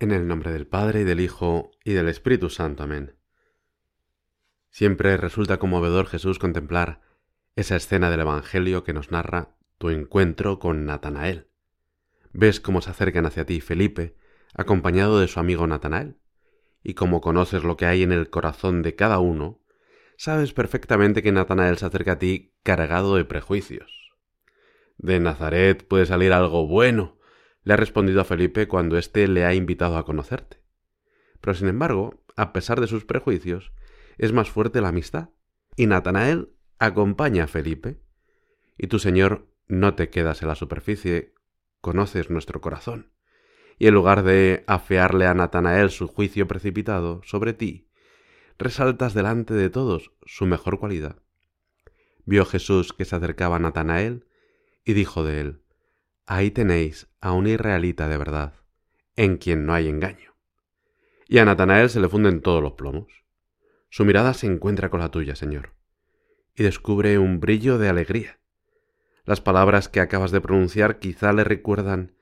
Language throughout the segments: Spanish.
En el nombre del Padre y del Hijo y del Espíritu Santo. Amén. Siempre resulta conmovedor Jesús contemplar esa escena del Evangelio que nos narra tu encuentro con Natanael. Ves cómo se acercan hacia ti Felipe, acompañado de su amigo Natanael, y como conoces lo que hay en el corazón de cada uno, sabes perfectamente que Natanael se acerca a ti cargado de prejuicios. De Nazaret puede salir algo bueno, le ha respondido a Felipe cuando éste le ha invitado a conocerte. Pero sin embargo, a pesar de sus prejuicios, es más fuerte la amistad, y Natanael acompaña a Felipe. Y tu Señor no te quedas en la superficie, conoces nuestro corazón. Y en lugar de afearle a Natanael su juicio precipitado sobre ti, resaltas delante de todos su mejor cualidad. Vio Jesús que se acercaba a Natanael y dijo de él, Ahí tenéis a un israelita de verdad, en quien no hay engaño. Y a Natanael se le funden todos los plomos. Su mirada se encuentra con la tuya, Señor, y descubre un brillo de alegría. Las palabras que acabas de pronunciar quizá le recuerdan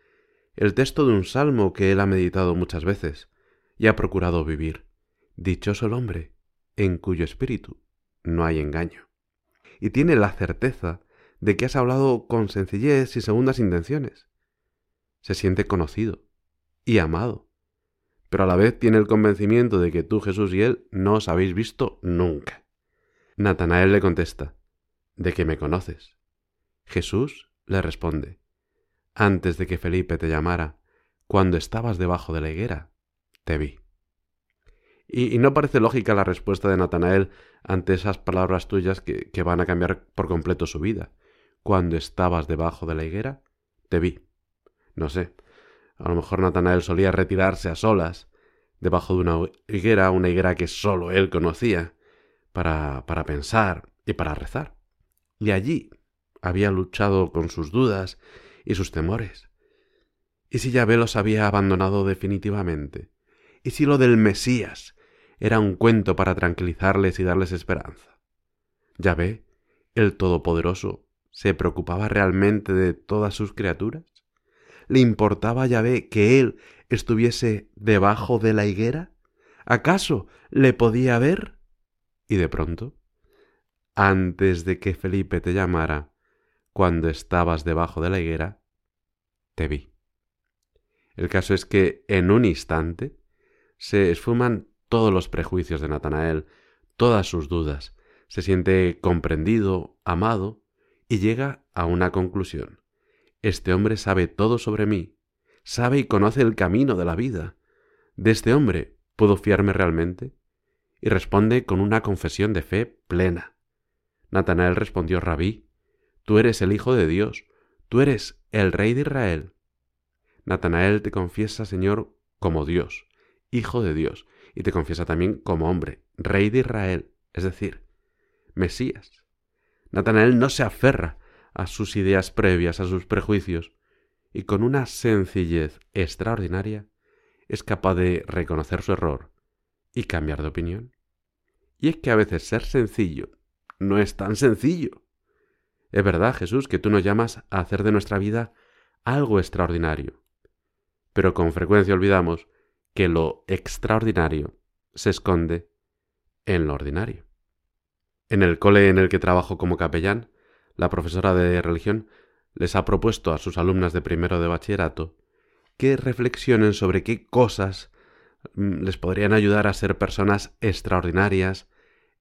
el texto de un salmo que él ha meditado muchas veces y ha procurado vivir. Dichoso el hombre en cuyo espíritu no hay engaño. Y tiene la certeza de que has hablado con sencillez y segundas intenciones. Se siente conocido y amado, pero a la vez tiene el convencimiento de que tú, Jesús y él no os habéis visto nunca. Natanael le contesta, ¿de que me conoces? Jesús le responde, antes de que Felipe te llamara, cuando estabas debajo de la higuera, te vi. Y, no parece lógica la respuesta de Natanael ante esas palabras tuyas que van a cambiar por completo su vida cuando estabas debajo de la higuera, te vi. No sé, a lo mejor Natanael solía retirarse a solas, debajo de una higuera, una higuera que sólo él conocía, para, para pensar y para rezar. Y allí había luchado con sus dudas y sus temores. ¿Y si Yahvé los había abandonado definitivamente? ¿Y si lo del Mesías era un cuento para tranquilizarles y darles esperanza? Yahvé, el Todopoderoso, ¿Se preocupaba realmente de todas sus criaturas? ¿Le importaba a Yahvé que él estuviese debajo de la higuera? ¿Acaso le podía ver? Y de pronto, antes de que Felipe te llamara, cuando estabas debajo de la higuera, te vi. El caso es que en un instante se esfuman todos los prejuicios de Natanael, todas sus dudas, se siente comprendido, amado, y llega a una conclusión. Este hombre sabe todo sobre mí, sabe y conoce el camino de la vida. ¿De este hombre puedo fiarme realmente? Y responde con una confesión de fe plena. Natanael respondió, Rabí, tú eres el Hijo de Dios, tú eres el Rey de Israel. Natanael te confiesa, Señor, como Dios, Hijo de Dios, y te confiesa también como hombre, Rey de Israel, es decir, Mesías. Natanael no se aferra a sus ideas previas, a sus prejuicios, y con una sencillez extraordinaria es capaz de reconocer su error y cambiar de opinión. Y es que a veces ser sencillo no es tan sencillo. Es verdad, Jesús, que tú nos llamas a hacer de nuestra vida algo extraordinario. Pero con frecuencia olvidamos que lo extraordinario se esconde en lo ordinario. En el cole en el que trabajo como capellán, la profesora de religión les ha propuesto a sus alumnas de primero de bachillerato que reflexionen sobre qué cosas mm, les podrían ayudar a ser personas extraordinarias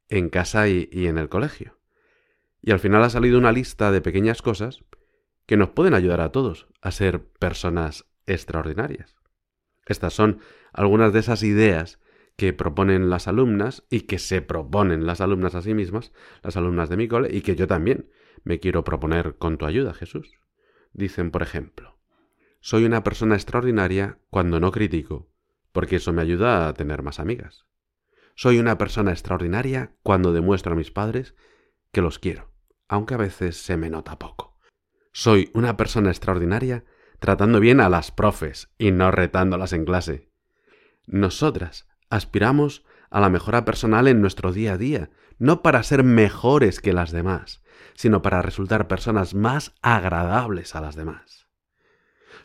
en casa y, y, en el colegio. Y al final ha salido una lista de pequeñas cosas que nos pueden ayudar a todos a ser personas extraordinarias. Estas son algunas de esas ideas que proponen las alumnas y que se proponen las alumnas a sí mismas, las alumnas de mi cole, y que yo también me quiero proponer con tu ayuda, Jesús. Dicen, por ejemplo, soy una persona extraordinaria cuando no critico, porque eso me ayuda a tener más amigas. Soy una persona extraordinaria cuando demuestro a mis padres que los quiero, aunque a veces se me nota poco. Soy una persona extraordinaria tratando bien a las profes y no retándolas en clase. Nosotras Aspiramos a la mejora personal en nuestro día a día, no para ser mejores que las demás, sino para resultar personas más agradables a las demás.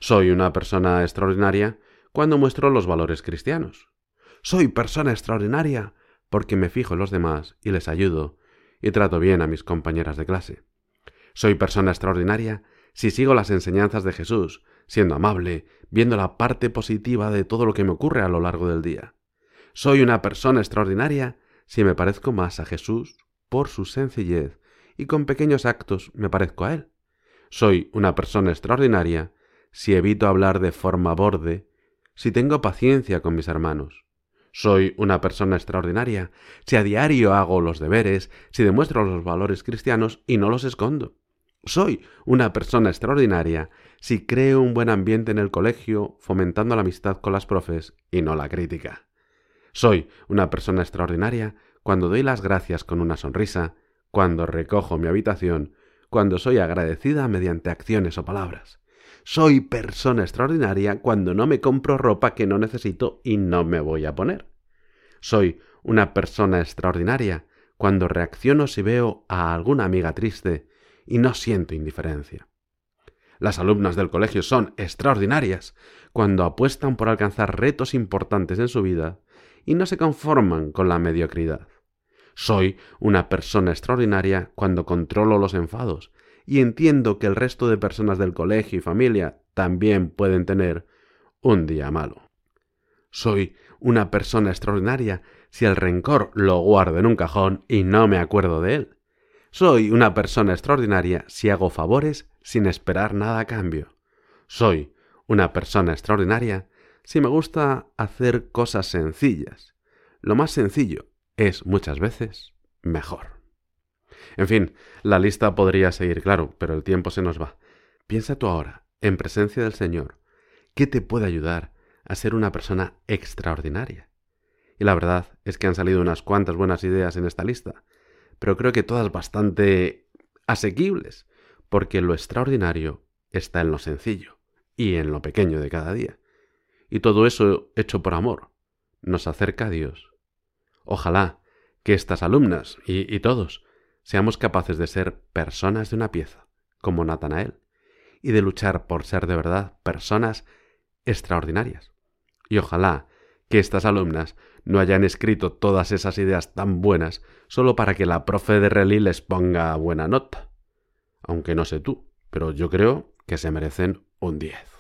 Soy una persona extraordinaria cuando muestro los valores cristianos. Soy persona extraordinaria porque me fijo en los demás y les ayudo y trato bien a mis compañeras de clase. Soy persona extraordinaria si sigo las enseñanzas de Jesús, siendo amable, viendo la parte positiva de todo lo que me ocurre a lo largo del día. Soy una persona extraordinaria si me parezco más a Jesús por su sencillez y con pequeños actos me parezco a Él. Soy una persona extraordinaria si evito hablar de forma borde, si tengo paciencia con mis hermanos. Soy una persona extraordinaria si a diario hago los deberes, si demuestro los valores cristianos y no los escondo. Soy una persona extraordinaria si creo un buen ambiente en el colegio, fomentando la amistad con las profes y no la crítica. Soy una persona extraordinaria cuando doy las gracias con una sonrisa, cuando recojo mi habitación, cuando soy agradecida mediante acciones o palabras. Soy persona extraordinaria cuando no me compro ropa que no necesito y no me voy a poner. Soy una persona extraordinaria cuando reacciono si veo a alguna amiga triste y no siento indiferencia. Las alumnas del colegio son extraordinarias cuando apuestan por alcanzar retos importantes en su vida y no se conforman con la mediocridad. Soy una persona extraordinaria cuando controlo los enfados y entiendo que el resto de personas del colegio y familia también pueden tener un día malo. Soy una persona extraordinaria si el rencor lo guardo en un cajón y no me acuerdo de él. Soy una persona extraordinaria si hago favores sin esperar nada a cambio. Soy una persona extraordinaria si me gusta hacer cosas sencillas. Lo más sencillo es muchas veces mejor. En fin, la lista podría seguir, claro, pero el tiempo se nos va. Piensa tú ahora, en presencia del Señor, ¿qué te puede ayudar a ser una persona extraordinaria? Y la verdad es que han salido unas cuantas buenas ideas en esta lista, pero creo que todas bastante asequibles, porque lo extraordinario está en lo sencillo y en lo pequeño de cada día. Y todo eso hecho por amor nos acerca a Dios. Ojalá que estas alumnas y, todos seamos capaces de ser personas de una pieza, como Natanael, y de luchar por ser de verdad personas extraordinarias. Y ojalá que estas alumnas no hayan escrito todas esas ideas tan buenas solo para que la profe de Relí les ponga buena nota. Aunque no sé tú, pero yo creo que se merecen un 10.